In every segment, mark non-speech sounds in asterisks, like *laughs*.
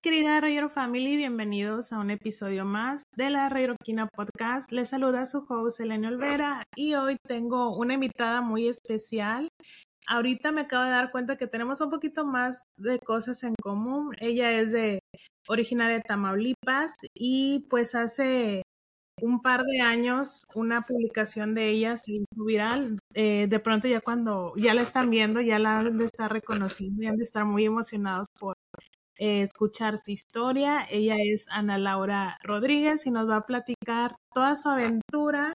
Querida Rayero Family, bienvenidos a un episodio más de la Rayeroquina Podcast. Les saluda su host Elena Olvera y hoy tengo una invitada muy especial. Ahorita me acabo de dar cuenta que tenemos un poquito más de cosas en común. Ella es de originaria de Tamaulipas y pues hace un par de años una publicación de ella se hizo viral. Eh, de pronto ya cuando ya la están viendo, ya la han de estar reconociendo y han de estar muy emocionados por eh, escuchar su historia. Ella es Ana Laura Rodríguez y nos va a platicar toda su aventura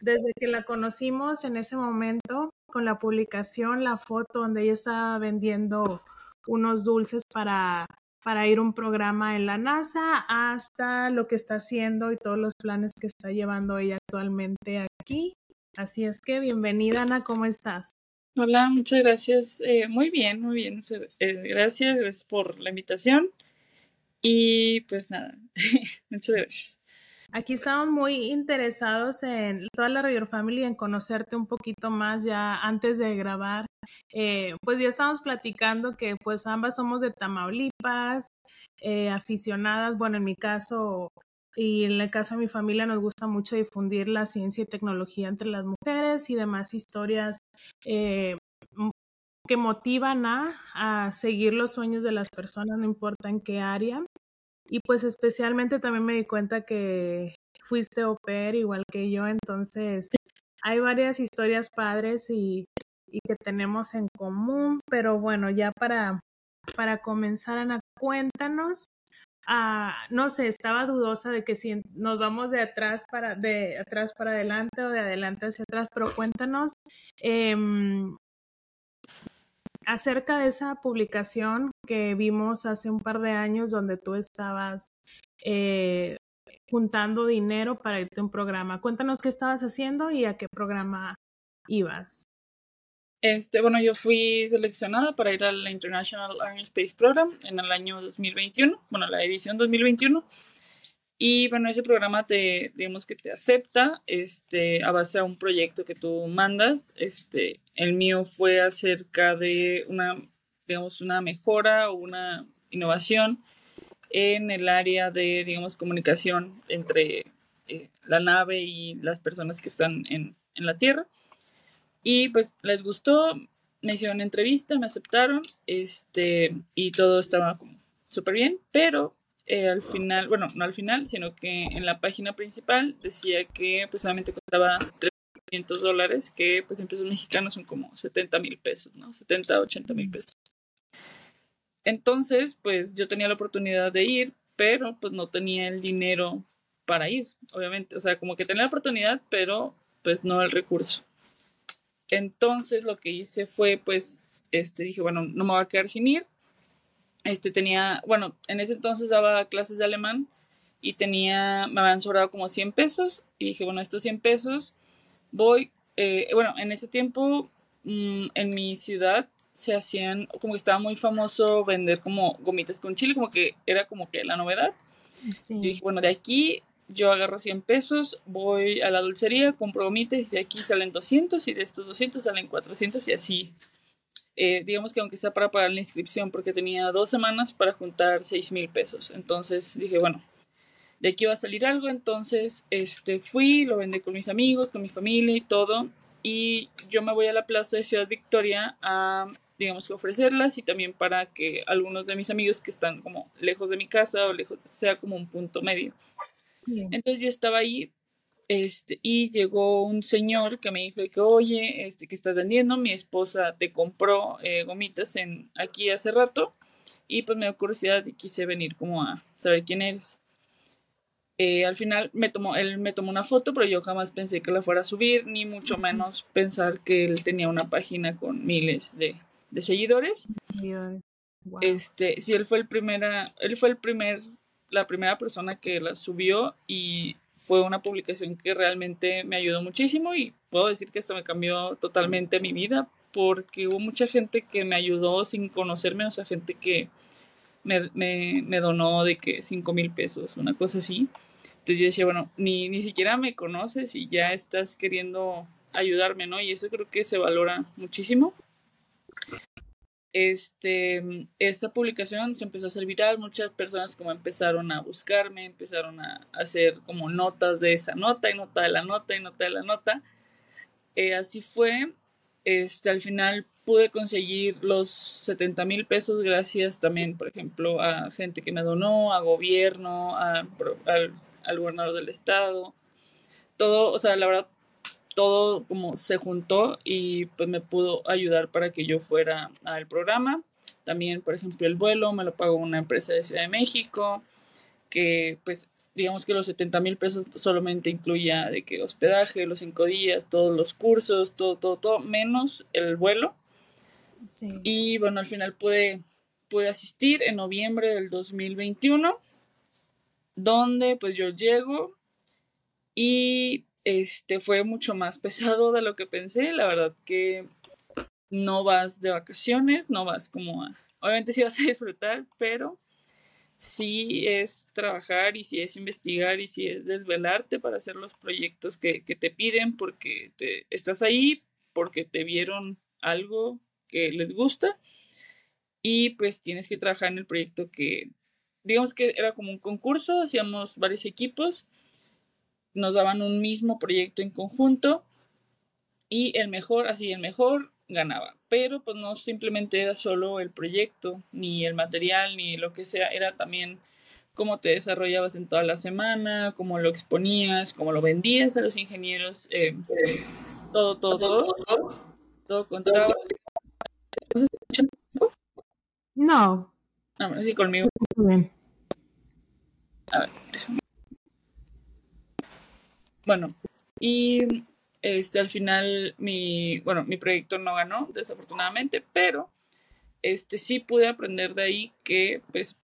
desde que la conocimos en ese momento con la publicación, la foto donde ella estaba vendiendo unos dulces para para ir a un programa en la NASA hasta lo que está haciendo y todos los planes que está llevando ella actualmente aquí. Así es que bienvenida Ana, ¿cómo estás? Hola, muchas gracias. Eh, muy bien, muy bien. Eh, gracias, por la invitación. Y pues nada, *laughs* muchas gracias. Aquí estamos muy interesados en toda la Radio Family, en conocerte un poquito más ya antes de grabar. Eh, pues ya estamos platicando que pues ambas somos de Tamaulipas, aficionadas, bueno, en mi caso y en el caso de mi familia nos gusta mucho difundir la ciencia y tecnología entre las mujeres y demás historias eh, que motivan a, a seguir los sueños de las personas, no importa en qué área. Y pues especialmente también me di cuenta que fuiste au pair igual que yo, entonces hay varias historias padres y, que tenemos en común, pero bueno, ya para, para comenzar, Ana, cuéntanos. No sé, estaba dudosa de que si nos vamos de atrás para de atrás para adelante o de adelante hacia atrás, pero cuéntanos eh, acerca de esa publicación que vimos hace un par de años donde tú estabas eh, juntando dinero para irte a un programa. Cuéntanos qué estabas haciendo y a qué programa ibas. Este, bueno, yo fui seleccionada para ir al International Army Space Program en el año 2021, bueno, la edición 2021. Y bueno, ese programa te, digamos que te acepta, este, a base de un proyecto que tú mandas. Este, el mío fue acerca de una, digamos, una mejora o una innovación en el área de, digamos, comunicación entre eh, la nave y las personas que están en, en la Tierra. Y pues les gustó, me hicieron entrevista, me aceptaron, este, y todo estaba como súper bien, pero eh, al final, bueno, no al final, sino que en la página principal decía que pues solamente costaba 300 dólares, que pues en pesos mexicanos son como 70 mil pesos, ¿no? 70, 80 mil pesos. Entonces, pues yo tenía la oportunidad de ir, pero pues no tenía el dinero para ir, obviamente. O sea, como que tenía la oportunidad, pero pues no el recurso. Entonces lo que hice fue, pues, este, dije, bueno, no me voy a quedar sin ir, este tenía, bueno, en ese entonces daba clases de alemán y tenía, me habían sobrado como 100 pesos y dije, bueno, estos 100 pesos voy, eh, bueno, en ese tiempo mm, en mi ciudad se hacían, como que estaba muy famoso vender como gomitas con chile, como que era como que la novedad. Sí. Yo dije, bueno, de aquí yo agarro 100 pesos, voy a la dulcería, compro gomitas y de aquí salen 200 y de estos 200 salen 400 y así eh, digamos que aunque sea para pagar la inscripción, porque tenía dos semanas para juntar seis mil pesos. Entonces dije, bueno, de aquí va a salir algo. Entonces este, fui, lo vendí con mis amigos, con mi familia y todo. Y yo me voy a la plaza de Ciudad Victoria a, digamos que ofrecerlas y también para que algunos de mis amigos que están como lejos de mi casa o lejos, sea como un punto medio. Entonces yo estaba ahí este, y llegó un señor que me dijo que, oye, este, ¿qué estás vendiendo? Mi esposa te compró eh, gomitas en, aquí hace rato y pues me dio curiosidad y quise venir como a saber quién eres. Eh, al final me tomó, él me tomó una foto, pero yo jamás pensé que la fuera a subir, ni mucho menos pensar que él tenía una página con miles de, de seguidores. Este, sí, él fue el primera, él fue el primer, la primera persona que la subió y fue una publicación que realmente me ayudó muchísimo y puedo decir que esto me cambió totalmente mi vida porque hubo mucha gente que me ayudó sin conocerme, o sea, gente que me, me, donó de que 5 mil pesos, una cosa así. Entonces yo decía, bueno, ni, ni siquiera me conoces y ya estás queriendo ayudarme, ¿no? Y eso creo que se valora muchísimo. Este, esa publicación se empezó a hacer viral, muchas personas como empezaron a buscarme, empezaron a hacer como notas de esa nota y nota de la nota y nota de la nota. Eh, así fue, este, al final pude conseguir los 70 mil pesos gracias también, por ejemplo, a gente que me donó, a gobierno, al, al gobernador del estado. Todo, o sea, la verdad, todo como se juntó y pues me pudo ayudar para que yo fuera al programa. También, por ejemplo, el vuelo me lo pagó una empresa de Ciudad de México, que pues digamos que los 70 mil pesos solamente incluía de que hospedaje, los cinco días, todos los cursos, todo, todo, todo, menos el vuelo. Y bueno, al final pude, pude asistir en noviembre del 2021, donde pues yo llego y este fue mucho más pesado de lo que pensé. La verdad que no vas de vacaciones, no vas como a... Obviamente sí vas a disfrutar, pero sí es trabajar y sí es investigar y sí es desvelarte para hacer los proyectos que, te piden porque te, estás ahí, porque te vieron algo que les gusta y pues tienes que trabajar en el proyecto que, digamos que era como un concurso, hacíamos varios equipos nos daban un mismo proyecto en conjunto y el mejor, así el mejor ganaba. Pero pues no simplemente era solo el proyecto, ni el material, ni lo que sea, era también cómo te desarrollabas en toda la semana, cómo lo exponías, cómo lo vendías a los ingenieros, eh, todo, todo, todo, todo, contaba. No. No, sí, conmigo. A ver, déjame. Bueno, y este, al final mi, bueno, mi proyecto no ganó, desafortunadamente, pero este, sí pude aprender de ahí que pues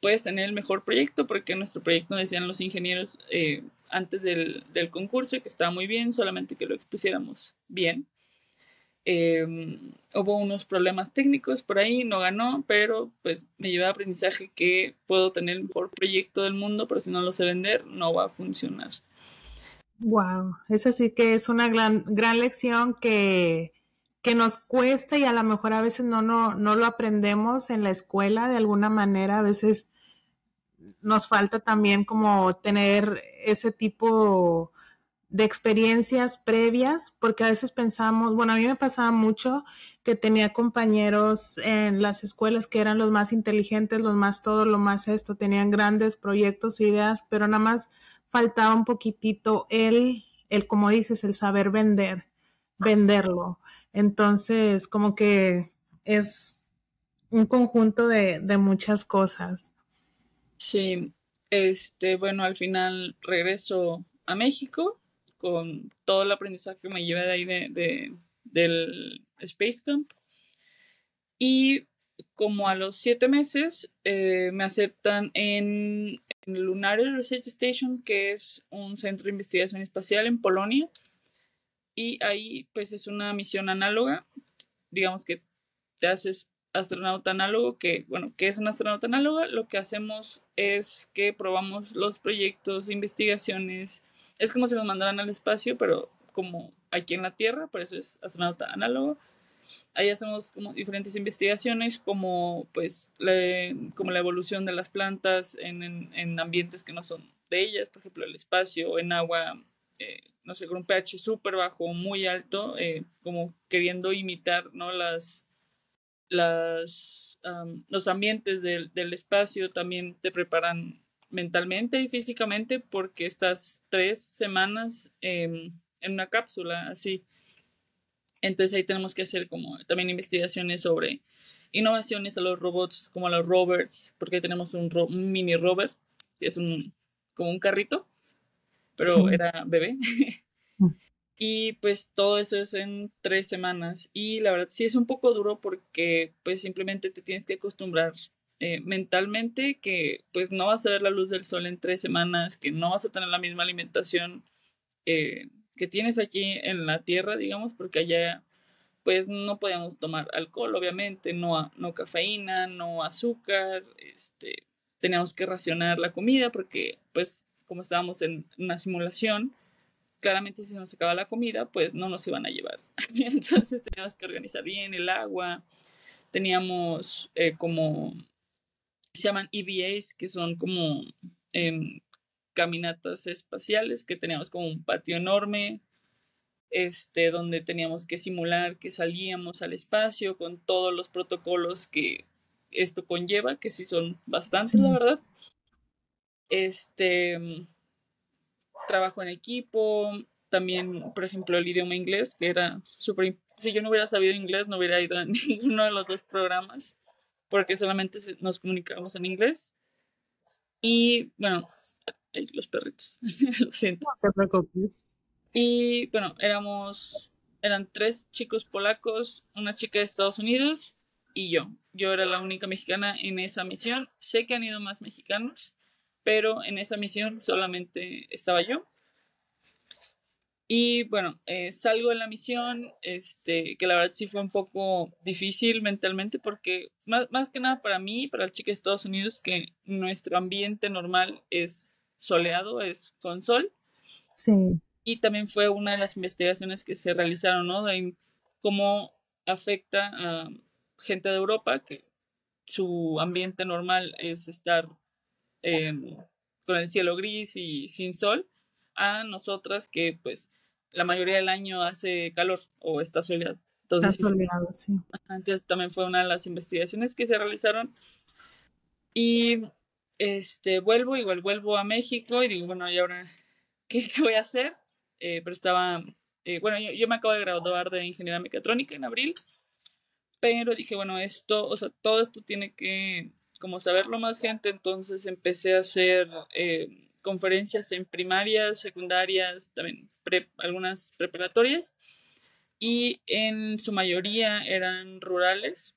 puedes tener el mejor proyecto, porque nuestro proyecto decían los ingenieros eh, antes del, del, concurso que estaba muy bien, solamente que lo expusiéramos bien. Em, hubo unos problemas técnicos por ahí, no ganó, pero pues me llevé aprendizaje que puedo tener el mejor proyecto del mundo, pero si no lo sé vender, no va a funcionar. Wow, esa sí que es una gran, gran lección que, que nos cuesta y a lo mejor a veces no, no, no lo aprendemos en la escuela de alguna manera, a veces nos falta también como tener ese tipo de experiencias previas, porque a veces pensamos, bueno, a mí me pasaba mucho que tenía compañeros en las escuelas que eran los más inteligentes, los más todo, lo más esto, tenían grandes proyectos, ideas, pero nada más faltaba un poquitito el, el, como dices, el saber vender, venderlo. Entonces, como que es un conjunto de, de muchas cosas. Sí, este, bueno, al final regreso a México con todo el aprendizaje que me llevé de ahí de, de, del Space Camp. Y como a los siete meses eh, me aceptan en, el Lunar Research Station, que es un centro de investigación espacial en Polonia. Y ahí pues es una misión análoga, digamos que te haces astronauta análogo, que bueno, ¿qué es un astronauta análogo? Lo que hacemos es que probamos los proyectos, investigaciones, es como si nos mandaran al espacio, pero como aquí en la Tierra, por eso es astronauta análogo Ahí hacemos como diferentes investigaciones como pues la, como la evolución de las plantas en, en, ambientes que no son de ellas, por ejemplo el espacio, en agua, eh, no sé, con un pH súper bajo muy alto, eh, como queriendo imitar ¿no? las, las, los ambientes del, del espacio, también te preparan mentalmente y físicamente porque estás tres semanas en una cápsula así. Entonces ahí tenemos que hacer como también investigaciones sobre innovaciones a los robots, como a los rovers, porque tenemos un, mini rover, que es un, como un carrito, pero era bebé. *laughs* Mm. y pues todo eso es en tres semanas. Y la verdad sí es un poco duro porque pues simplemente te tienes que acostumbrar eh, mentalmente que pues no vas a ver la luz del sol en tres semanas, que no vas a tener la misma alimentación eh, que tienes aquí en la tierra, digamos, porque allá pues no podíamos tomar alcohol, obviamente, no, no cafeína, no azúcar, este, teníamos que racionar la comida porque pues como estábamos en una simulación, claramente si nos acaba la comida, pues no nos iban a llevar. *laughs* Entonces teníamos que organizar bien el agua, teníamos eh, como, se llaman EVAs, que son como em, caminatas espaciales, que teníamos como un patio enorme, este, donde teníamos que simular que salíamos al espacio con todos los protocolos que esto conlleva, que sí son bastantes, la verdad. Este, trabajo en equipo, también, por ejemplo, el idioma inglés, que era súper... Si yo no hubiera sabido inglés, no hubiera ido a *laughs* ninguno de los dos programas, porque solamente nos comunicamos en inglés. Y bueno, los perritos, *laughs* lo siento. No te preocupes. Y bueno, éramos, eran tres chicos polacos, una chica de Estados Unidos y yo. Yo era la única mexicana en esa misión. Sé que han ido más mexicanos, pero en esa misión solamente estaba yo. Y bueno, eh, salgo de la misión, este, que la verdad sí fue un poco difícil mentalmente porque más, más que nada para mí, para el chica de Estados Unidos, que nuestro ambiente normal es soleado, es con sol. Sí y también fue una de las investigaciones que se realizaron, ¿no? En cómo afecta a gente de Europa, que su ambiente normal es estar con el cielo gris y sin sol, a nosotras que pues la mayoría del año hace calor o está soleado. Entonces, está soleado, sí. Entonces también fue una de las investigaciones que se realizaron. Y este vuelvo, igual vuelvo a México y digo, bueno, ¿y ahora qué *laughs* voy a hacer? Eh, pero estaba, eh, bueno, yo, me acabo de graduar de ingeniería mecatrónica en abril, pero dije, bueno, esto, o sea, todo esto tiene que, como saberlo más gente, entonces empecé a hacer eh, conferencias en primarias, secundarias, también algunas preparatorias, y en su mayoría eran rurales,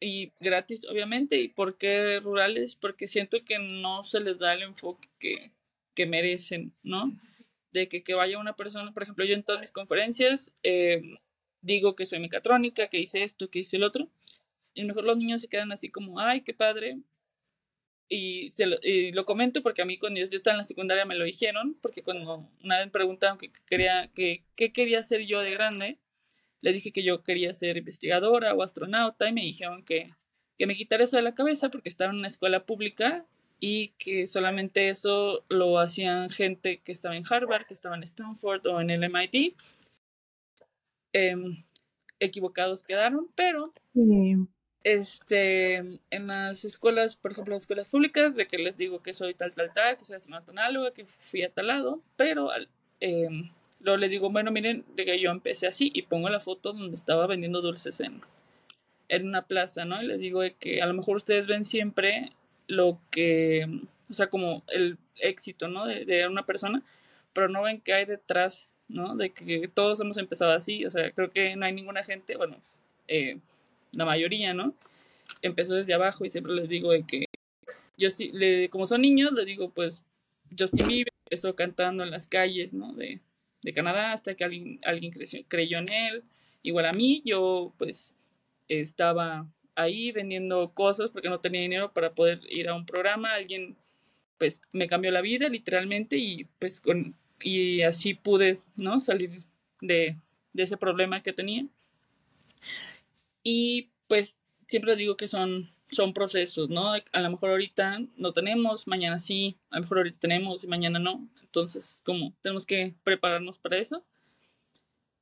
y gratis, obviamente. ¿Y por qué rurales? Porque siento que no se les da el enfoque que, merecen, ¿no? de que, que vaya una persona, por ejemplo, yo en todas mis conferencias eh, digo que soy mecatrónica, que hice esto, que hice el otro, y mejor los niños se quedan así como, ay, qué padre, y, se lo, comento porque a mí cuando yo, estaba en la secundaria me lo dijeron, porque cuando una vez me preguntaron qué quería, que, qué quería ser yo de grande, le dije que yo quería ser investigadora o astronauta y me dijeron que, que me quitara eso de la cabeza porque estaba en una escuela pública y que solamente eso lo hacían gente que estaba en Harvard, que estaba en Stanford o en el MIT. Em, equivocados quedaron, pero este, en las escuelas, por ejemplo, las escuelas públicas, de que les digo que soy tal, tal, tal, que soy análoga, que fui a tal lado, pero eh, luego les digo, bueno, miren, de que yo empecé así y pongo la foto donde estaba vendiendo dulces en, en una plaza, ¿no? Y les digo que a lo mejor ustedes ven siempre lo que, o sea, como el éxito, ¿no? De, una persona, pero no ven qué hay detrás, ¿no? De que todos hemos empezado así, o sea, creo que no hay ninguna gente, bueno, eh, la mayoría, ¿no? Empezó desde abajo y siempre les digo de que yo sí, le, como son niños, les digo, pues, Justin Bieber empezó cantando en las calles, ¿no? De, de Canadá hasta que alguien, alguien creyó en él. Igual a mí, yo, pues, estaba ahí vendiendo cosas porque no tenía dinero para poder ir a un programa. Alguien pues me cambió la vida literalmente y pues con y así pude, ¿no? salir de, de ese problema que tenía. Y pues siempre digo que son son procesos, ¿no? A lo mejor ahorita no tenemos, mañana sí, a lo mejor ahorita tenemos y mañana no. Entonces, como tenemos que prepararnos para eso.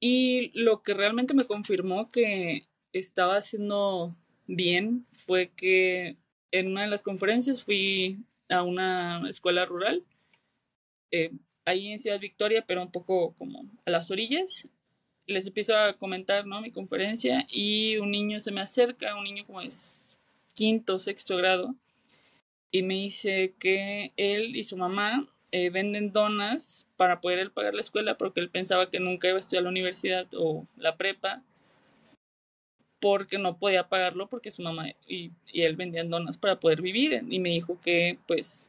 Y lo que realmente me confirmó que estaba haciendo bien fue que en una de las conferencias fui a una escuela rural, eh, ahí en Ciudad Victoria, pero un poco como a las orillas. Les empiezo a comentar ¿no? mi conferencia y un niño se me acerca, un niño como es quinto, sexto grado, y me dice que él y su mamá eh, venden donas para poder pagar la escuela porque él pensaba que nunca iba a estudiar la universidad o la prepa porque no podía pagarlo porque su mamá y, él vendían donas para poder vivir y me dijo que pues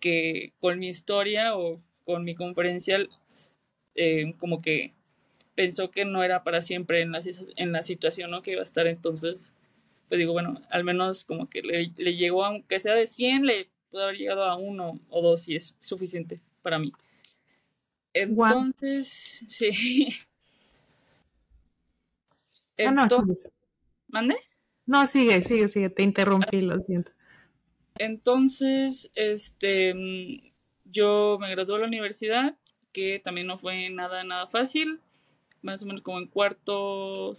que con mi historia o con mi conferencia eh, como que pensó que no era para siempre en la, en la situación ¿no? que iba a estar entonces pues digo bueno al menos como que le, le llegó aunque sea de 100 le pudo haber llegado a uno o dos y es suficiente para mí Entonces, sí. Ah, no, ¿Mande? No, sigue, sigue, sigue, te interrumpí, lo siento. Entonces, este, mm, yo me gradué de la universidad, que también no fue nada, nada fácil, más o menos como en cuarto,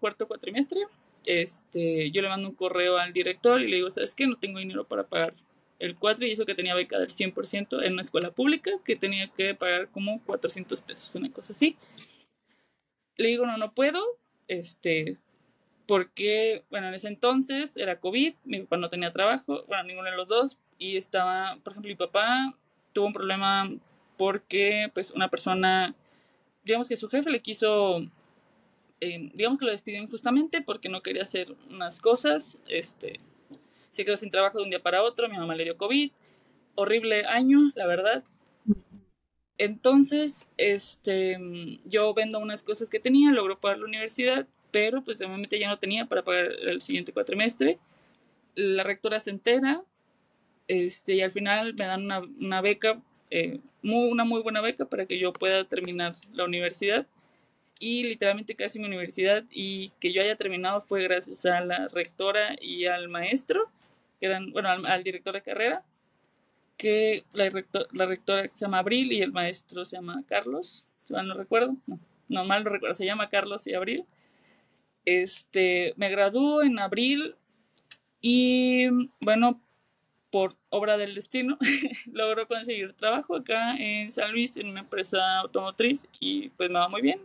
cuarto cuatrimestre. Este, yo le mando un correo al director y le digo, ¿sabes qué? No tengo dinero para pagar el cuatro y eso que tenía beca del 100% en una escuela pública, que tenía que pagar como 400 pesos, una cosa así. Le digo, no, no puedo, este, porque, bueno, en ese entonces era COVID, mi papá no tenía trabajo, bueno, ninguno de los dos, y estaba, por ejemplo, mi papá tuvo un problema porque, pues, una persona, digamos que su jefe le quiso, eh, digamos que lo despidió injustamente porque no quería hacer unas cosas, este, se quedó sin trabajo de un día para otro, mi mamá le dio COVID, horrible año, la verdad. Entonces, este, yo vendo unas cosas que tenía, logro pagar la universidad, pero pues momento ya no tenía para pagar el siguiente cuatrimestre. La rectora se entera, este, y al final me dan una, beca, eh, muy, una muy buena beca para que yo pueda terminar la universidad. Y literalmente casi mi universidad y que yo haya terminado fue gracias a la rectora y al maestro que eran, bueno, al, director de carrera, que la, la rectora se llama Abril y el maestro se llama Carlos, no recuerdo, no, no mal no recuerdo, se llama Carlos y Abril. Este, me graduó en abril y bueno, por obra del destino, *laughs* logró conseguir trabajo acá en San Luis en una empresa automotriz y pues me va muy bien.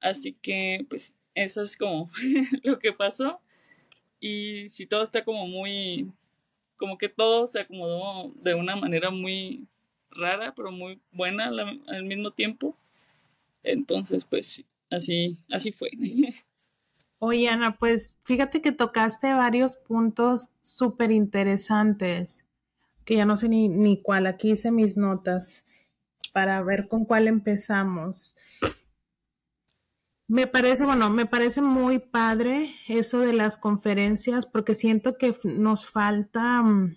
Así que pues eso es como *laughs* lo que pasó. Y si todo está como muy, como que todo se acomodó de una manera muy rara, pero muy buena al, mismo tiempo. Entonces, pues así, así fue. *laughs* Oye, Ana, pues fíjate que tocaste varios puntos súper interesantes, que ya no sé ni, ni cuál, aquí hice mis notas para ver con cuál empezamos. Me parece, bueno, me parece muy padre eso de las conferencias porque siento que nos falta, mm,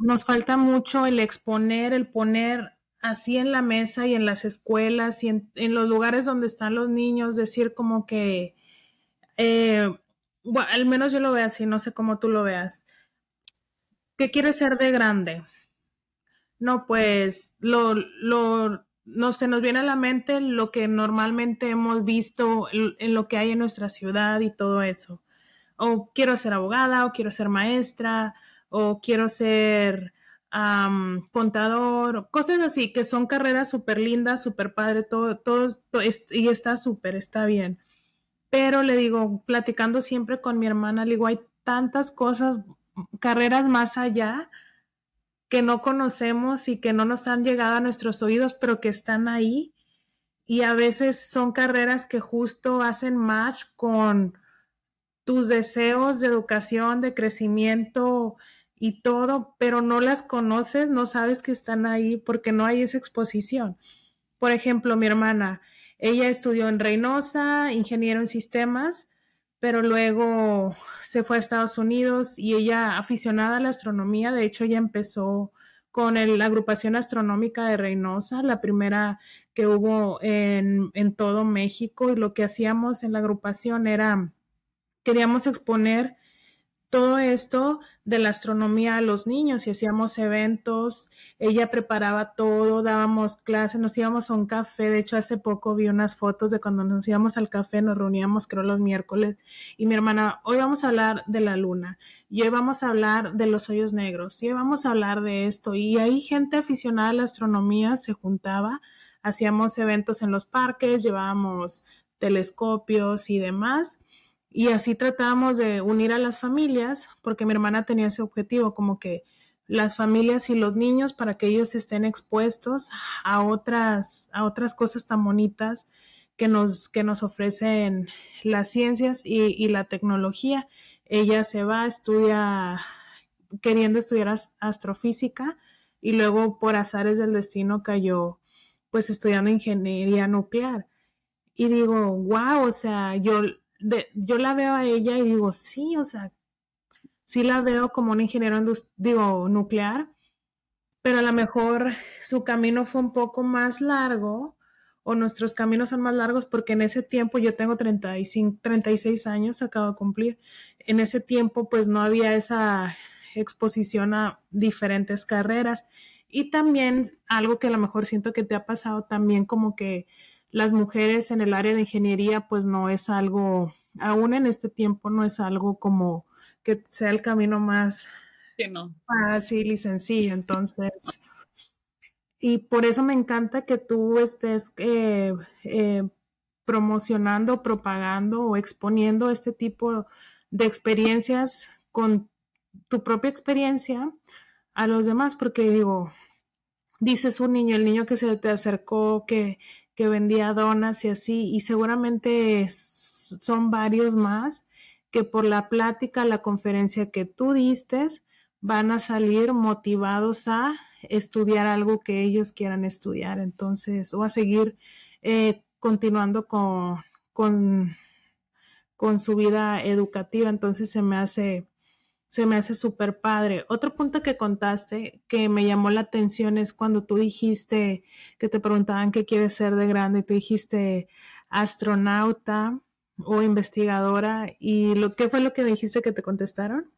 nos falta mucho el exponer, el poner así en la mesa y en las escuelas y en, los lugares donde están los niños, decir como que, eh, bueno, al menos yo lo veo así, no sé cómo tú lo veas. ¿Qué quieres ser de grande? No, pues lo, lo no se nos viene a la mente lo que normalmente hemos visto en, lo que hay en nuestra ciudad y todo eso. O quiero ser abogada, o quiero ser maestra, o quiero ser contador, cosas así, que son carreras súper lindas, súper padre, todo, todo, y está súper, está bien. Pero le digo, platicando siempre con mi hermana, le digo, hay tantas cosas, carreras más allá que no conocemos y que no nos han llegado a nuestros oídos, pero que están ahí. Y a veces son carreras que justo hacen match con tus deseos de educación, de crecimiento y todo, pero no las conoces, no sabes que están ahí porque no hay esa exposición. Por ejemplo, mi hermana, ella estudió en Reynosa, ingeniero en sistemas, pero luego se fue a Estados Unidos y ella aficionada a la astronomía, de hecho ella empezó con la agrupación astronómica de Reynosa, la primera que hubo en, en todo México y lo que hacíamos en la agrupación era, queríamos exponer todo esto de la astronomía a los niños y hacíamos eventos, ella preparaba todo, dábamos clases, nos íbamos a un café, de hecho hace poco vi unas fotos de cuando nos íbamos al café, nos reuníamos creo los miércoles y mi hermana, hoy vamos a hablar de la luna y hoy vamos a hablar de los hoyos negros y hoy vamos a hablar de esto y ahí gente aficionada a la astronomía se juntaba, hacíamos eventos en los parques, llevábamos telescopios y demás y así tratábamos de unir a las familias, porque mi hermana tenía ese objetivo, como que las familias y los niños para que ellos estén expuestos a otras, a otras cosas tan bonitas que nos, que nos ofrecen las ciencias y, la tecnología. Ella se va, estudia, queriendo estudiar astrofísica y luego por azares del destino cayó pues estudiando ingeniería nuclear. Y digo, wow, o sea, yo yo la veo a ella y digo, sí, o sea, sí la veo como un ingeniero digo, nuclear, pero a lo mejor su camino fue un poco más largo o nuestros caminos son más largos porque en ese tiempo yo tengo 35, 36 años, acabo de cumplir. En ese tiempo pues no había esa exposición a diferentes carreras y también algo que a lo mejor siento que te ha pasado también como que las mujeres en el área de ingeniería pues no es algo, aún en este tiempo no es algo como que sea el camino más fácil y sencillo. Entonces, y por eso me encanta que tú estés eh, eh, promocionando, propagando o exponiendo este tipo de experiencias con tu propia experiencia a los demás, porque digo, dices un niño, el niño que se te acercó, que, que vendía donas y así, y seguramente son varios más que por la plática, la conferencia que tú diste, van a salir motivados a estudiar algo que ellos quieran estudiar, entonces, o a seguir eh, continuando con, con, con su vida educativa, entonces se me hace se me hace súper padre. Otro punto que contaste que me llamó la atención es cuando tú dijiste que te preguntaban qué quieres ser de grande y tú dijiste astronauta o investigadora y lo qué fue lo que dijiste que te contestaron?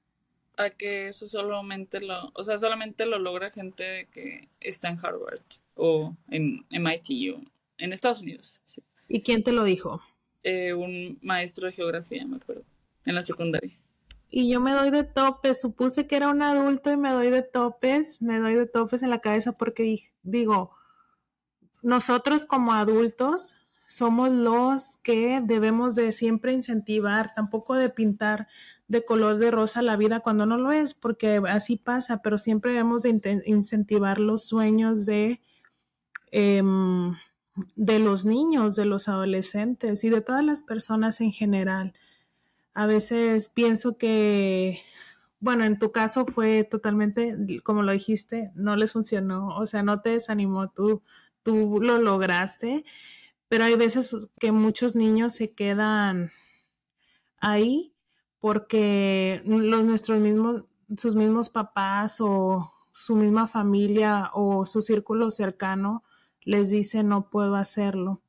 A que eso solamente lo, o sea, solamente lo logra gente que está en Harvard o en MIT o en Estados Unidos. ¿Y quién te lo dijo? Eh, un maestro de geografía, me acuerdo, en la secundaria. Y yo me doy de topes, supuse que era un adulto y me doy de topes, me doy de topes en la cabeza porque digo, nosotros como adultos somos los que debemos de siempre incentivar, tampoco de pintar de color de rosa la vida cuando no lo es, porque así pasa, pero siempre debemos de incentivar los sueños de, em, de los niños, de los adolescentes y de todas las personas en general. A veces pienso que, bueno, en tu caso fue totalmente, como lo dijiste, no les funcionó, o sea, no te desanimó, tú, tú lo lograste pero hay veces que muchos niños se quedan ahí porque los, nuestros mismos, sus mismos papás o su misma familia o su círculo cercano les dice no puedo hacerlo.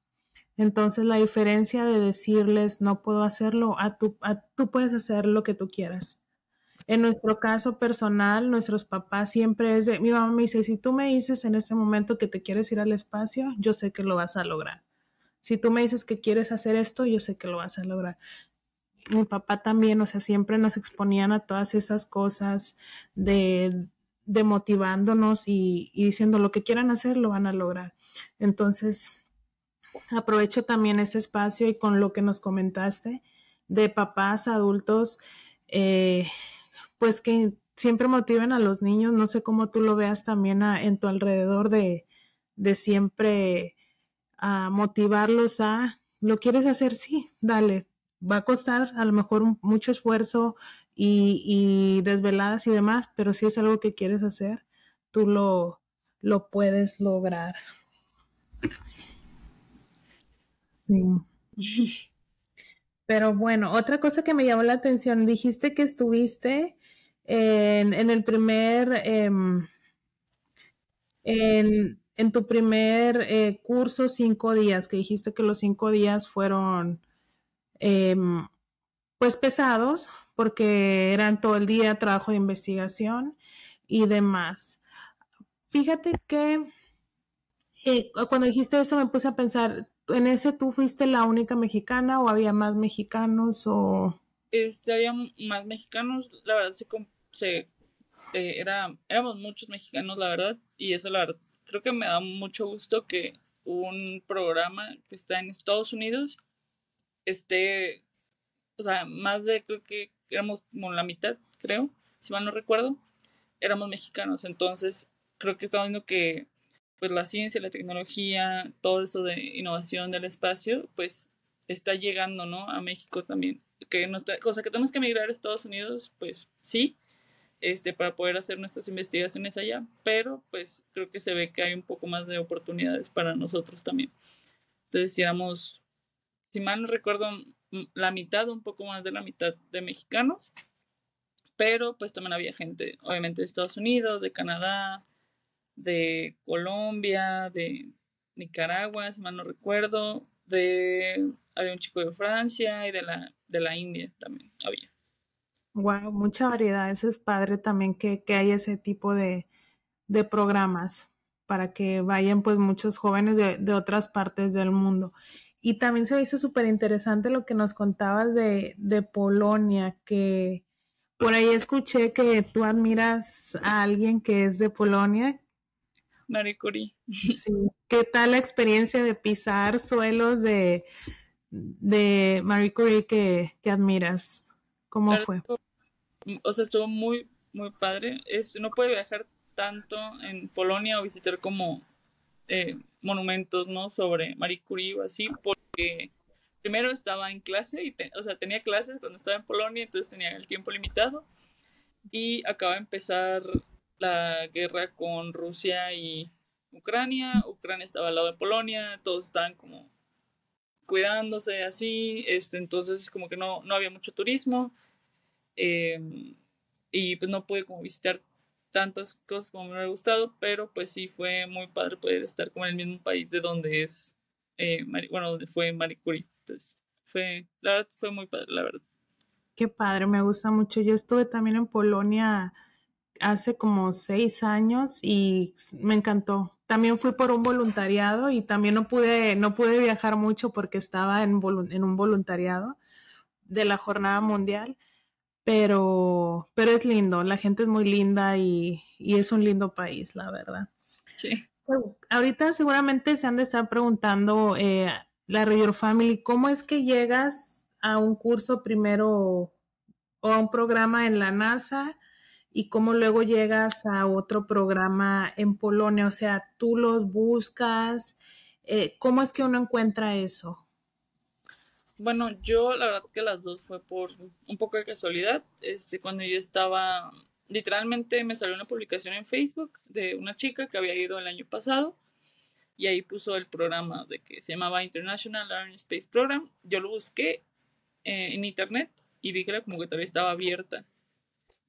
Entonces la diferencia de decirles no puedo hacerlo a tú, a, tú puedes hacer lo que tú quieras. En nuestro caso personal, nuestros papás siempre es de, mi mamá me dice, si tú me dices en este momento que te quieres ir al espacio, yo sé que lo vas a lograr. Si tú me dices que quieres hacer esto, yo sé que lo vas a lograr. Mi papá también, o sea, siempre nos exponían a todas esas cosas de, de motivándonos y, y diciendo lo que quieran hacer, lo van a lograr. Entonces, aprovecho también este espacio y con lo que nos comentaste de papás adultos, eh, pues que siempre motiven a los niños. No sé cómo tú lo veas también en tu alrededor de, de siempre a motivarlos a, ¿lo quieres hacer? Sí, dale. Va a costar a lo mejor mucho esfuerzo y, desveladas y demás, pero si es algo que quieres hacer, tú lo, lo puedes lograr. Sí. *laughs* Pero bueno, otra cosa que me llamó la atención, dijiste que estuviste en, el primer, em, en, en tu primer eh, curso cinco días, que dijiste que los cinco días fueron em, pues pesados porque eran todo el día trabajo de investigación y demás. Fíjate que eh, cuando dijiste eso me puse a pensar, ¿en ese tú fuiste la única mexicana o había más mexicanos o...? Este, había más mexicanos, la verdad se, se eh, era, éramos muchos mexicanos, la verdad, y eso la verdad creo que me da mucho gusto que un programa que está en Estados Unidos esté, o sea, más de, creo que éramos como la mitad, creo, si mal no recuerdo, éramos mexicanos. Entonces, creo que estamos viendo que pues la ciencia, la tecnología, todo eso de innovación del espacio, pues está llegando, ¿no? A México también. Que nuestra, cosa que tenemos que emigrar a Estados Unidos, pues sí, este, para poder hacer nuestras investigaciones allá, pero pues creo que se ve que hay un poco más de oportunidades para nosotros también. Entonces, si éramos, si mal no recuerdo, la mitad, un poco más de la mitad de mexicanos, pero pues también había gente, obviamente, de Estados Unidos, de Canadá, de Colombia, de Nicaragua, si mal no recuerdo, de había un chico de Francia y de la, de la India también había. Wow, mucha variedad. Eso es padre también que, que hay ese tipo de, de programas para que vayan pues muchos jóvenes de, de otras partes del mundo. Y también se hizo súper interesante lo que nos contabas de, de Polonia, que por ahí escuché que tú admiras a alguien que es de Polonia. Marie Curie. Sí. ¿Qué tal la experiencia de pisar suelos de, de Marie Curie que, que admiras? ¿Cómo Claro, fue? O sea, estuvo muy, muy padre. Es, no puede viajar tanto en Polonia o visitar como eh, monumentos, ¿no? Sobre Marie Curie o así, porque primero estaba en clase, y te- o sea, tenía clases cuando estaba en Polonia, entonces tenía el tiempo limitado. Y acaba de empezar la guerra con Rusia y Ucrania. Ucrania estaba al lado de Polonia, todos estaban como cuidándose así, este, entonces como que no, no había mucho turismo eh, y pues no pude como visitar tantas cosas como me hubiera gustado, pero pues sí fue muy padre poder estar como en el mismo país de donde es, eh, bueno, donde fue Marie Curie. Entonces fue, la verdad fue muy padre, la verdad. Qué padre, me gusta mucho. Yo estuve también en Polonia hace como seis años y me encantó. También fui por un voluntariado y también no pude, no pude viajar mucho porque estaba en, en un voluntariado de la Jornada Mundial, pero, pero es lindo, la gente es muy linda y, y es un lindo país, la verdad. Sí. Ahorita seguramente se han de estar preguntando, eh, la Your Family, ¿cómo es que llegas a un curso primero o a un programa en la NASA y cómo luego llegas a otro programa en Polonia? O sea, tú los buscas, eh, ¿cómo es que uno encuentra eso? Bueno, yo la verdad que las dos fue por un poco de casualidad. Este, cuando yo estaba, literalmente me salió una publicación en Facebook de una chica que había ido el año pasado y ahí puso el programa de que se llamaba International and Space Program. Yo lo busqué eh, en internet y vi que la convocatoria estaba abierta.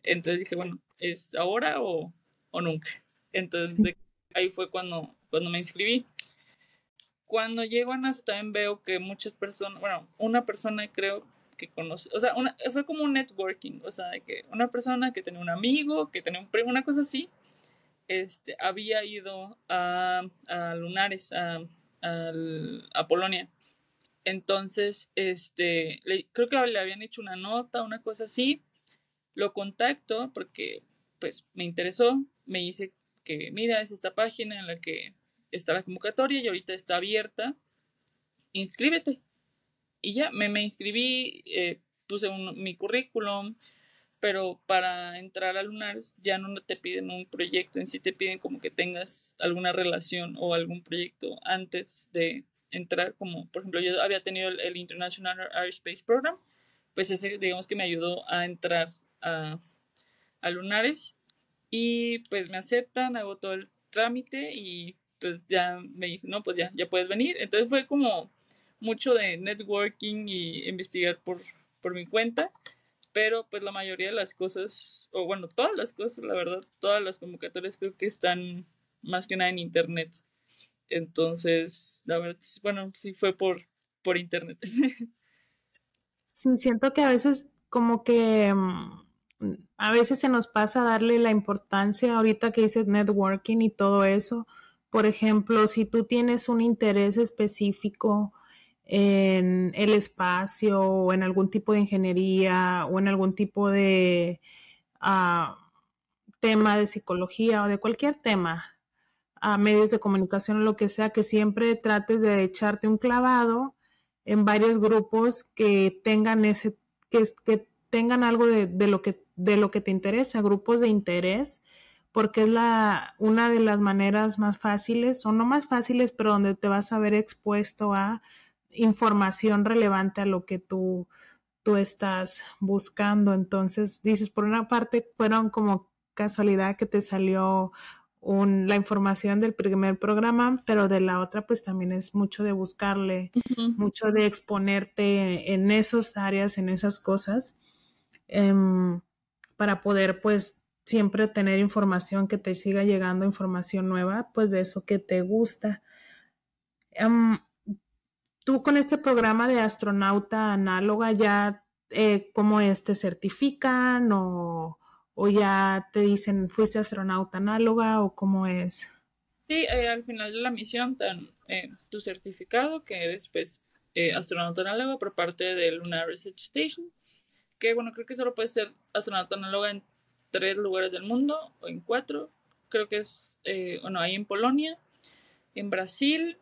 Entonces dije, bueno, ¿es ahora o, o nunca? Entonces de- ahí fue cuando, cuando me inscribí. Cuando llego a NASA también veo que muchas personas, bueno, una persona creo que conoce, o sea, una, fue como un networking, o sea, de que una persona que tenía un amigo, que tenía un primo, una cosa así, este, había ido a, a Lunares, a, a Polonia. Entonces, este, le- creo que le habían hecho una nota, una cosa así. Lo contacto porque, pues, me interesó. Me dice que, mira, es esta página en la que está la convocatoria y ahorita está abierta. Inscríbete. Y ya, me, me inscribí, eh, puse un- mi currículum, pero para entrar a Lunares ya no te piden un proyecto, en sí te piden como que tengas alguna relación o algún proyecto antes de entrar, como por ejemplo yo había tenido el, el International Aerospace Program, pues ese digamos que me ayudó a entrar a, a Lunares y pues me aceptan, hago todo el trámite y pues ya me dicen, no, pues ya, ya puedes venir. Entonces fue como mucho de networking y investigar por, por mi cuenta pero pues la mayoría de las cosas, o bueno, todas las cosas, la verdad, todas las convocatorias creo que están más que nada en internet. Entonces, la verdad, bueno, sí fue por, por internet. *laughs* Sí, siento que a veces como que mm, a veces se nos pasa darle la importancia ahorita que dices networking y todo eso. Por ejemplo, si tú tienes un interés específico en el espacio o en algún tipo de ingeniería o en algún tipo de ah, tema de psicología o de cualquier tema, a medios de comunicación o lo que sea, que siempre trates de echarte un clavado en varios grupos que tengan ese, que, que tengan algo de, de, lo que, de lo que te interesa, grupos de interés, porque es la, una de las maneras más fáciles, o no más fáciles, pero donde te vas a ver expuesto a información relevante a lo que tú, tú estás buscando. Entonces, dices, por una parte, fueron como casualidad que te salió un, la información del primer programa, pero de la otra pues también es mucho de buscarle, uh -huh. mucho de exponerte en esas áreas, en esas cosas, um, para poder pues siempre tener información, que te siga llegando información nueva, pues de eso que te gusta. Em, tú con este programa de astronauta análoga ya, eh, ¿cómo es? ¿Te certifican o, o, ya te dicen fuiste astronauta análoga o cómo es? Sí, eh, al final de la misión eh, tu certificado que eres pues astronauta análoga por parte de Lunar Research Station, que bueno, creo que solo puede ser astronauta análoga en tres lugares del mundo o en cuatro, creo que es, bueno, ahí en Polonia, en Brasil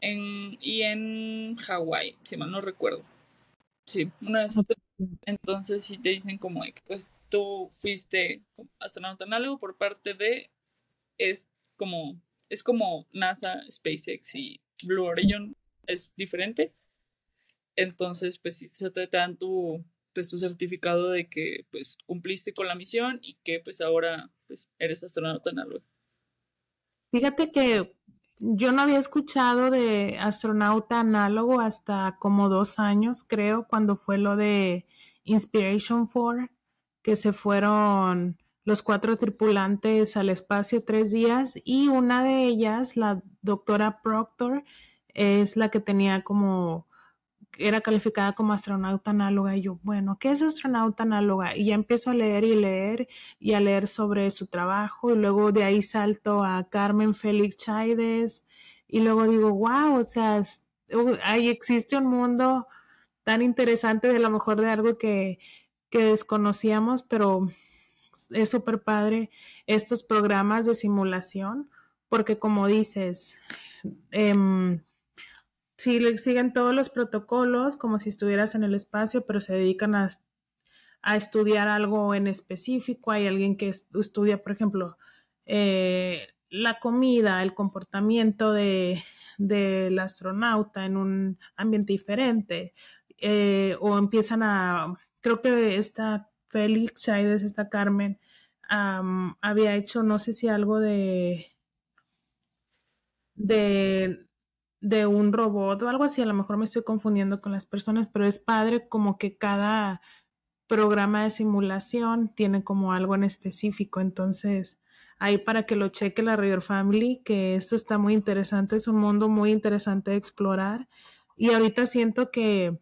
y en Hawái, si mal no recuerdo. Sí, una vez. Entonces, si te dicen como pues tú fuiste astronauta análogo por parte de es como es como NASA, SpaceX y Blue Origin es diferente. Entonces, pues si se te dan tu pues tu certificado de que pues cumpliste con la misión y que pues ahora pues eres astronauta análogo. Fíjate que yo no había escuchado de astronauta análogo hasta como dos años, creo, cuando fue lo de Inspiration 4, que se fueron los cuatro tripulantes al espacio tres días y una de ellas, la doctora Proctor, es la que tenía como era calificada como astronauta análoga y yo, bueno, ¿qué es astronauta análoga? Y ya empiezo a leer y leer y a leer sobre su trabajo y luego de ahí salto a Carmen Félix Chaides y luego digo, wow, o sea, ahí existe un mundo tan interesante de lo mejor de algo que, que desconocíamos, pero es súper padre estos programas de simulación porque como dices, eh, sí, siguen todos los protocolos como si estuvieras en el espacio, pero se dedican a, estudiar algo en específico. Hay alguien que estudia, por ejemplo, eh, la comida, el comportamiento de, del astronauta en un ambiente diferente. Eh, o empiezan a, creo que esta Félix Chaides, esta Carmen, había hecho, no sé si algo de, de de un robot o algo así, a lo mejor me estoy confundiendo con las personas, pero es padre como que cada programa de simulación tiene como algo en específico, entonces ahí para que lo cheque la River Family, que esto está muy interesante, es un mundo muy interesante de explorar. Y ahorita siento que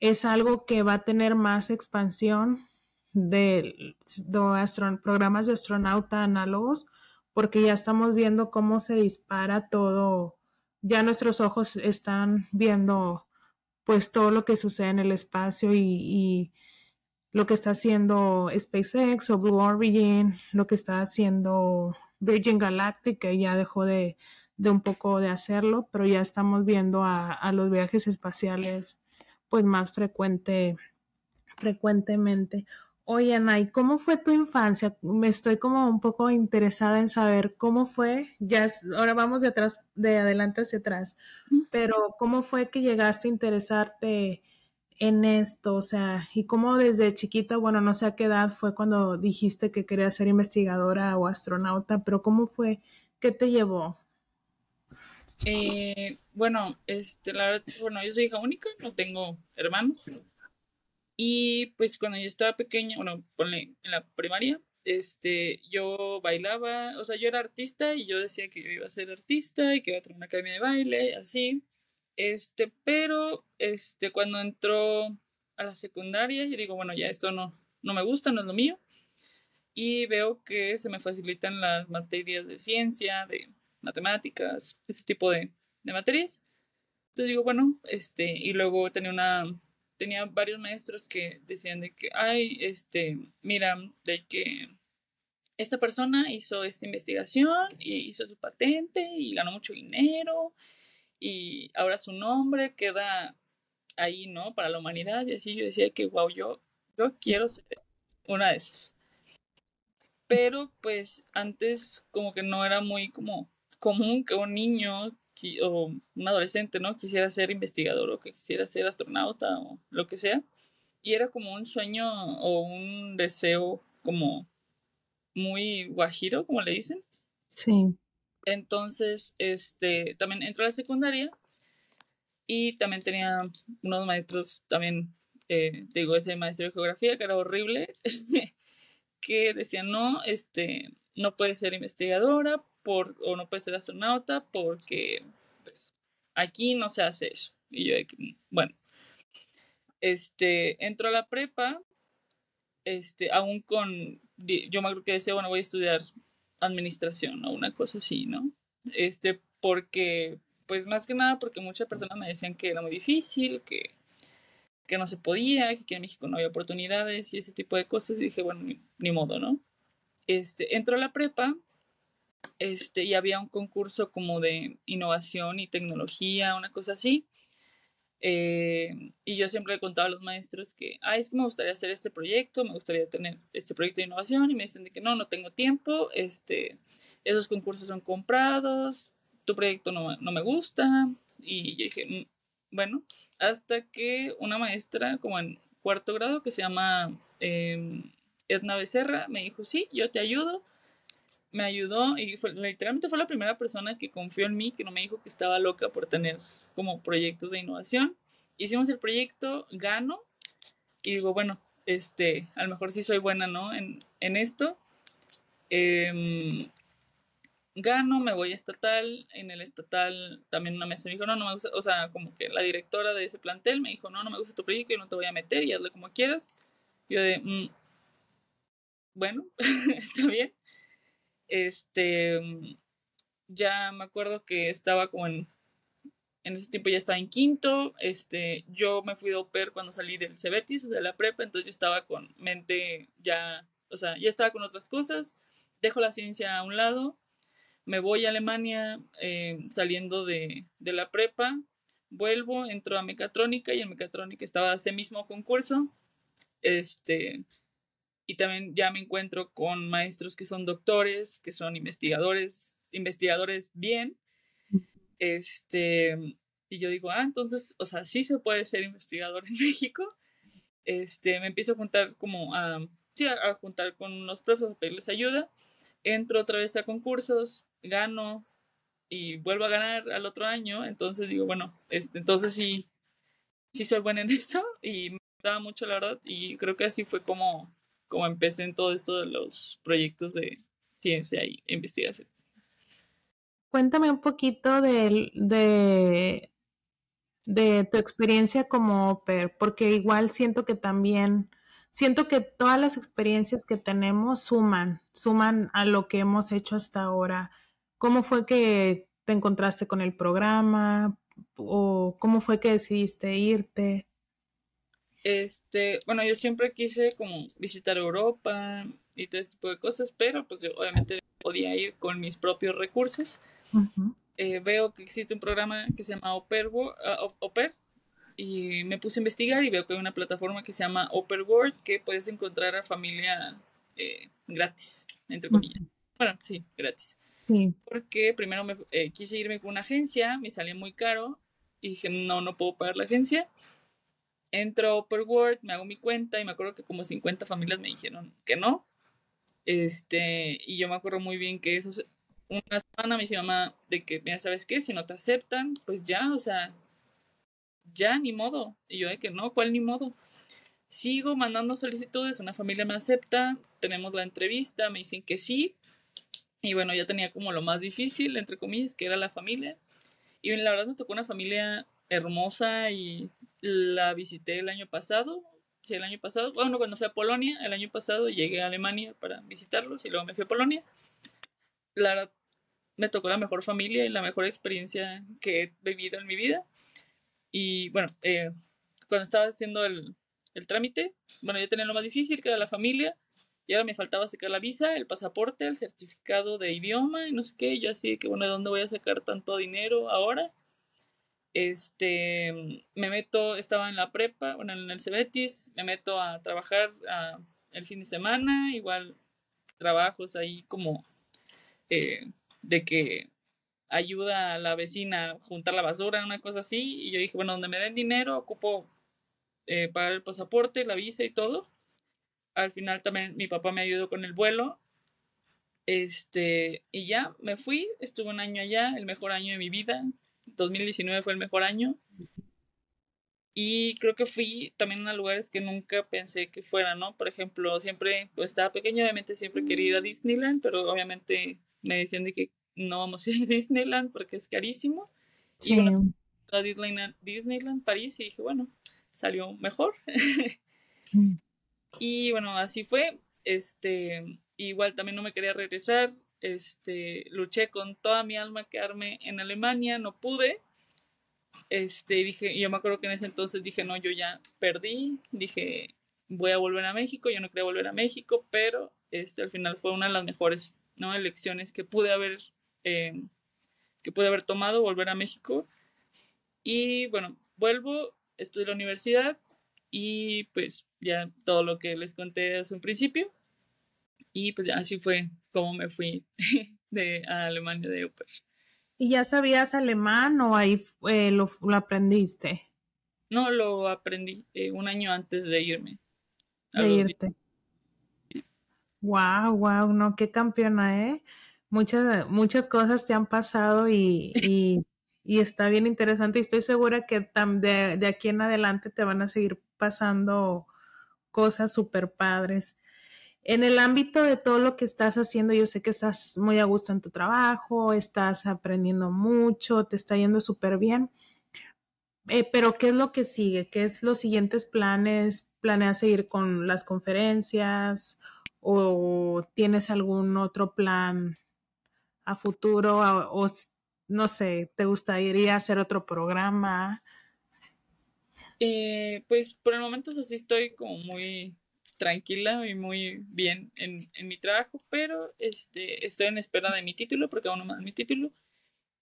es algo que va a tener más expansión de, de programas de astronauta análogos, porque ya estamos viendo cómo se dispara todo ya nuestros ojos están viendo pues todo lo que sucede en el espacio y, lo que está haciendo SpaceX o Blue Origin, lo que está haciendo Virgin Galactic, que ya dejó de, un poco de hacerlo, pero ya estamos viendo a, a los viajes espaciales pues más frecuente, frecuentemente. Oye, Anay, ¿cómo fue tu infancia? Me estoy como un poco interesada en saber cómo fue. Ya ahora vamos de atrás, de adelante hacia atrás. Pero ¿cómo fue que llegaste a interesarte en esto? O sea, y cómo desde chiquita, bueno, no sé a qué edad fue cuando dijiste que querías ser investigadora o astronauta, pero ¿cómo fue? ¿Qué te llevó? Eh, bueno, este, la verdad, bueno, yo soy hija única, no tengo hermanos. Y pues cuando yo estaba pequeña, bueno, ponle en la primaria, este, yo bailaba, o sea, yo era artista y yo decía que yo iba a ser artista y que iba a tener una academia de baile, así. Este, pero, este, cuando entró a la secundaria, yo digo, bueno, ya esto no, no me gusta, no es lo mío. Y veo que se me facilitan las materias de ciencia, de matemáticas, ese tipo de, de materias. Entonces digo, bueno, este, y luego tenía una tenía varios maestros que decían de que, ay, este, mira, de que esta persona hizo esta investigación y hizo su patente y ganó mucho dinero y ahora su nombre queda ahí, ¿no? Para la humanidad y así yo decía que, wow, yo, yo quiero ser una de esas. Pero pues antes como que no era muy como común que un niño o un adolescente, ¿no? Quisiera ser investigador o que quisiera ser astronauta o lo que sea. Y era como un sueño o un deseo como muy guajiro, como le dicen. Sí. Entonces, este, también entré a la secundaria y también tenía unos maestros, también, eh, digo, ese maestro de geografía que era horrible, *laughs* que decían, no, este, no puede ser investigadora por, o no puede ser astronauta porque pues, aquí no se hace eso. Y yo, bueno, este, entro a la prepa, este, aún con, yo me acuerdo que decía, bueno, voy a estudiar administración o una cosa así, ¿no? Este, porque, pues más que nada porque muchas personas me decían que era muy difícil, que, que no se podía, que aquí en México no había oportunidades y ese tipo de cosas. Y dije, bueno, ni, modo, ¿no? Este, entro a la prepa este, y había un concurso como de innovación y tecnología, una cosa así. Eh, y yo siempre le contaba a los maestros que, ah, es que me gustaría hacer este proyecto, me gustaría tener este proyecto de innovación, y me dicen de que no, no tengo tiempo, este, esos concursos son comprados, tu proyecto no, no me gusta, y yo dije, mm, bueno, hasta que una maestra, como en cuarto grado, que se llama eh, Edna Becerra, me dijo, sí, yo te ayudo, me ayudó y literalmente fue la primera persona que confió en mí, que no me dijo que estaba loca por tener como proyectos de innovación. Hicimos el proyecto, gano y digo, bueno, este, a lo mejor sí soy buena, ¿no? En, en esto. Em, gano, me voy a estatal, en el estatal también una maestra me dijo, no, no me gusta, o sea, como que la directora de ese plantel me dijo, no, no me gusta tu proyecto, yo no te voy a meter y hazlo como quieras. Yo de, mm, bueno, *laughs* está bien. Este, mm, ya me acuerdo que estaba como en, en ese tiempo ya estaba en quinto, este, yo me fui de au cuando salí del Cebetis, de la prepa, entonces yo estaba con mente ya, o sea, ya estaba con otras cosas, dejo la ciencia a un lado, me voy a Alemania eh, saliendo de, de, la prepa, vuelvo, entro a mecatrónica y en mecatrónica estaba ese mismo concurso, este, y también ya me encuentro con maestros que son doctores, que son investigadores, investigadores bien. Este, y yo digo, ah, entonces, o sea, sí se puede ser investigador en *laughs* México. Este, me empiezo a juntar como a, sí, a, juntar con unos profesores a pedirles ayuda. Entro otra vez a concursos, gano y vuelvo a ganar al otro año. Entonces digo, bueno, este, entonces sí, sí soy buena en *laughs* esto y me gustaba mucho la verdad y creo que así fue como como empecé en todo esto de los proyectos de ciencia y investigación. Cuéntame un poquito de, de, de tu experiencia como OPER, porque igual siento que también, siento que todas las experiencias que tenemos suman, suman a lo que hemos hecho hasta ahora. ¿Cómo fue que te encontraste con el programa? ¿O cómo fue que decidiste irte? Este, bueno, yo siempre quise como visitar Europa y todo este tipo de cosas, pero pues yo obviamente podía ir con mis propios recursos. Eh, veo que existe un programa que se llama Oper, uh, y me puse a investigar y veo que hay una plataforma que se llama Oper World que puedes encontrar a familia eh, gratis, entre comillas. Bueno, sí, gratis. Porque primero me, eh, quise irme con una agencia, me salía muy caro y dije, no, no puedo pagar la agencia entro por Word, me hago mi cuenta y me acuerdo que como 50 familias me dijeron que no. Este, y yo me acuerdo muy bien que eso, una semana me dice mamá de que, ya sabes qué, si no te aceptan, pues ya, o sea, ya ni modo. Y yo de que no, ¿cuál ni modo? Sigo mandando solicitudes, una familia me acepta, tenemos la entrevista, me dicen que sí. Y bueno, ya tenía como lo más difícil, entre comillas, que era la familia. Y la verdad me tocó una familia hermosa y la visité el año pasado. Sí, el año pasado. Bueno, cuando fui a Polonia, el año pasado llegué a Alemania para visitarlos y luego me fui a Polonia. Me tocó la mejor familia y la mejor experiencia que he vivido en mi vida. Y bueno, eh, cuando estaba haciendo el, el trámite, bueno, yo tenía lo más difícil, que era la familia, y ahora me faltaba sacar la visa, el pasaporte, el certificado de idioma y no sé qué. Yo así que, bueno, ¿de dónde voy a sacar tanto dinero ahora? Este, me meto, estaba en la prepa, bueno, en el Cebetis, me meto a trabajar el fin de semana, igual trabajos ahí como eh, de que ayuda a la vecina a juntar la basura, una cosa así, y yo dije, bueno, donde me den dinero, ocupo eh, pagar el pasaporte, la visa y todo. Al final también mi papá me ayudó con el vuelo. Este, y ya me fui, estuve un año allá, el mejor año de mi vida, 2019 fue el mejor año. Y creo que fui también a lugares que nunca pensé que fuera, ¿no? Por ejemplo, siempre, pues estaba pequeña, obviamente siempre quería ir a Disneyland, pero obviamente me decían de que no vamos a ir a Disneyland porque es carísimo. Sí. Y bueno, a Disneyland, Disneyland París y dije, bueno, salió mejor. *laughs* Y bueno, así fue. Este, igual también no me quería regresar. Este, luché con toda mi alma quedarme en Alemania, no pude. Este, dije, yo me acuerdo que en ese entonces dije, no, yo ya perdí, dije, voy a volver a México, yo no quería volver a México, pero este, al final fue una de las mejores ¿no? elecciones que pude haber, eh, que pude haber tomado, volver a México. Y bueno, vuelvo, estudio la universidad y pues ya todo lo que les conté hace un principio. Y pues así fue como me fui *laughs* de a Alemania de Oper. ¿Y ya sabías alemán o ahí eh, lo, lo, aprendiste? No, lo aprendí eh, un año antes de irme. De irte. Wow, wow, no, qué campeona, ¿eh? Muchas, muchas cosas te han pasado y, y, *laughs* y está bien interesante. Y estoy segura que de, de, aquí en adelante te van a seguir pasando cosas súper padres. En el ámbito de todo lo que estás haciendo, yo sé que estás muy a gusto en tu trabajo, estás aprendiendo mucho, te está yendo súper bien. Eh, pero, ¿qué es lo que sigue? ¿Qué es los siguientes planes? ¿Planeas seguir con las conferencias? ¿O tienes algún otro plan a futuro? ¿O, o no sé, te gustaría hacer otro programa? Eh, pues por el momento así estoy como muy tranquila y muy bien en, en, mi trabajo, pero este, estoy en espera de mi título, porque aún no me dan mi título,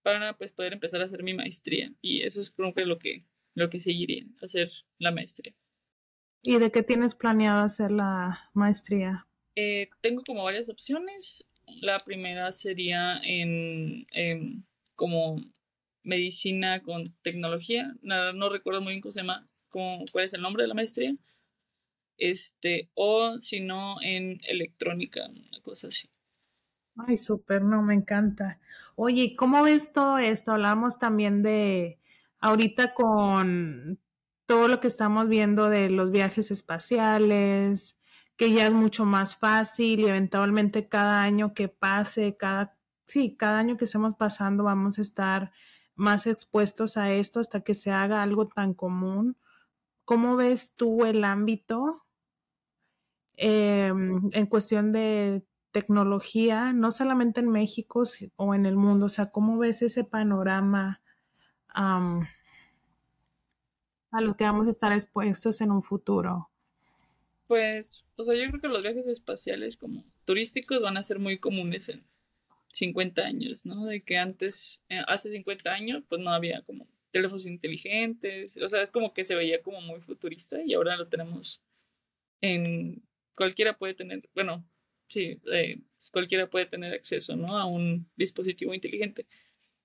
para pues, poder empezar a hacer mi maestría. Y eso es creo que lo que, lo que seguiría, hacer la maestría. ¿Y de qué tienes planeado hacer la maestría? Eh, tengo como varias opciones. La primera sería en, en como medicina con tecnología. No, no, recuerdo muy bien cómo se llama, cómo, cuál es el nombre de la maestría este, o si no en electrónica, una cosa así. Ay, súper, no, me encanta. Oye, ¿cómo ves todo esto? Hablamos también de ahorita con todo lo que estamos viendo de los viajes espaciales, que ya es mucho más fácil y eventualmente cada año que pase, cada, sí, cada año que estemos pasando vamos a estar más expuestos a esto hasta que se haga algo tan común. ¿Cómo ves tú el ámbito eh, en cuestión de tecnología, no solamente en México o en el mundo? O sea, ¿cómo ves ese panorama a lo que vamos a estar expuestos en un futuro? Pues, o sea, yo creo que los viajes espaciales como turísticos van a ser muy comunes en 50 años, ¿no? De que antes, eh, hace 50 años, pues no había como teléfonos inteligentes, o sea, es como que se veía como muy futurista y ahora lo tenemos en cualquiera puede tener, bueno, sí, eh, cualquiera puede tener acceso, ¿no? A un dispositivo inteligente.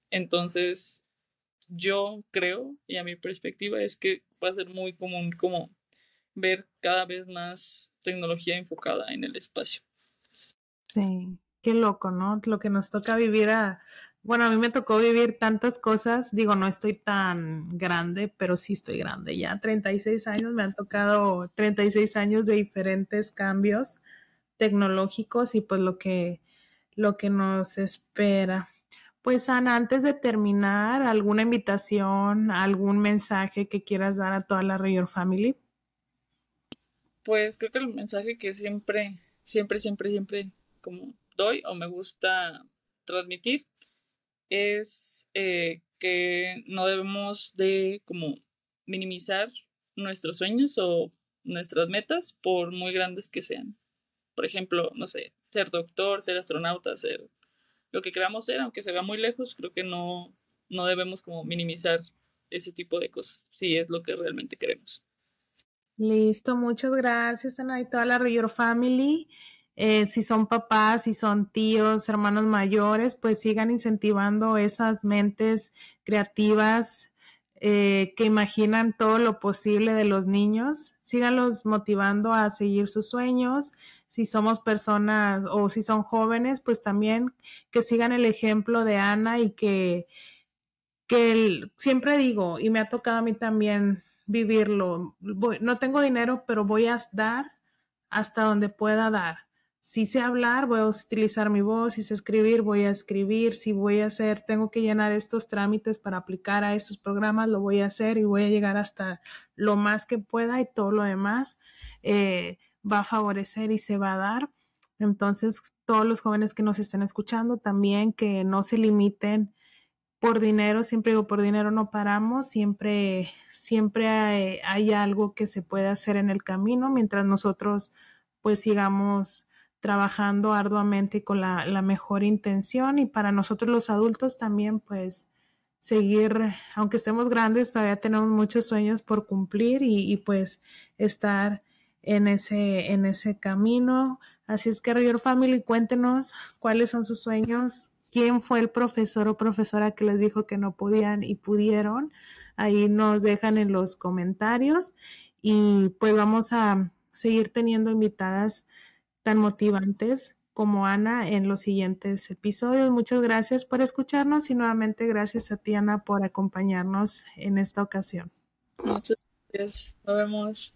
Entonces, yo creo, y a mi perspectiva, es que va a ser muy común como ver cada vez más tecnología enfocada en el espacio. Sí, qué loco, ¿no? Lo que nos toca vivir a, bueno, a mí me tocó vivir tantas cosas, digo, no estoy tan grande, pero sí estoy grande ya, 36 años, me han tocado 36 años de diferentes cambios tecnológicos y pues lo que, lo que nos espera. Pues Ana, antes de terminar, ¿alguna invitación, algún mensaje que quieras dar a toda la Rayor Family? Pues creo que el mensaje que siempre, siempre, siempre, siempre como doy o me gusta transmitir es eh, que no debemos de como minimizar nuestros sueños o nuestras metas por muy grandes que sean. Por ejemplo, no sé, ser doctor, ser astronauta, ser lo que queramos ser, aunque se vea muy lejos, creo que no, no debemos como minimizar ese tipo de cosas, si es lo que realmente queremos. Listo, muchas gracias, Ana, y toda la Rior Family. Eh, si son papás, si son tíos, hermanos mayores, pues sigan incentivando esas mentes creativas eh, que imaginan todo lo posible de los niños. Síganlos motivando a seguir sus sueños. Si somos personas o si son jóvenes, pues también que sigan el ejemplo de Ana y que, que siempre digo, y me ha tocado a mí también vivirlo. no tengo dinero, pero voy a dar hasta donde pueda dar. Si sé hablar, voy a utilizar mi voz, si sé escribir, voy a escribir, si voy a hacer, tengo que llenar estos trámites para aplicar a estos programas, lo voy a hacer y voy a llegar hasta lo más que pueda y todo lo demás eh, va a favorecer y se va a dar. Entonces, todos los jóvenes que nos estén escuchando también que no se limiten por dinero, siempre digo, por dinero no paramos, siempre, siempre hay, hay, algo que se puede hacer en el camino mientras nosotros pues sigamos trabajando arduamente y con la, mejor intención y para nosotros los adultos también pues seguir, aunque estemos grandes, todavía tenemos muchos sueños por cumplir y, pues estar en ese, en ese camino. Así es que, River Family, cuéntenos cuáles son sus sueños, quién fue el profesor o profesora que les dijo que no podían y pudieron. Ahí nos dejan en los comentarios y pues vamos a seguir teniendo invitadas tan motivantes como Ana en los siguientes episodios. Muchas gracias por escucharnos y nuevamente gracias a ti, Ana, por acompañarnos en esta ocasión. Muchas gracias. Nos vemos.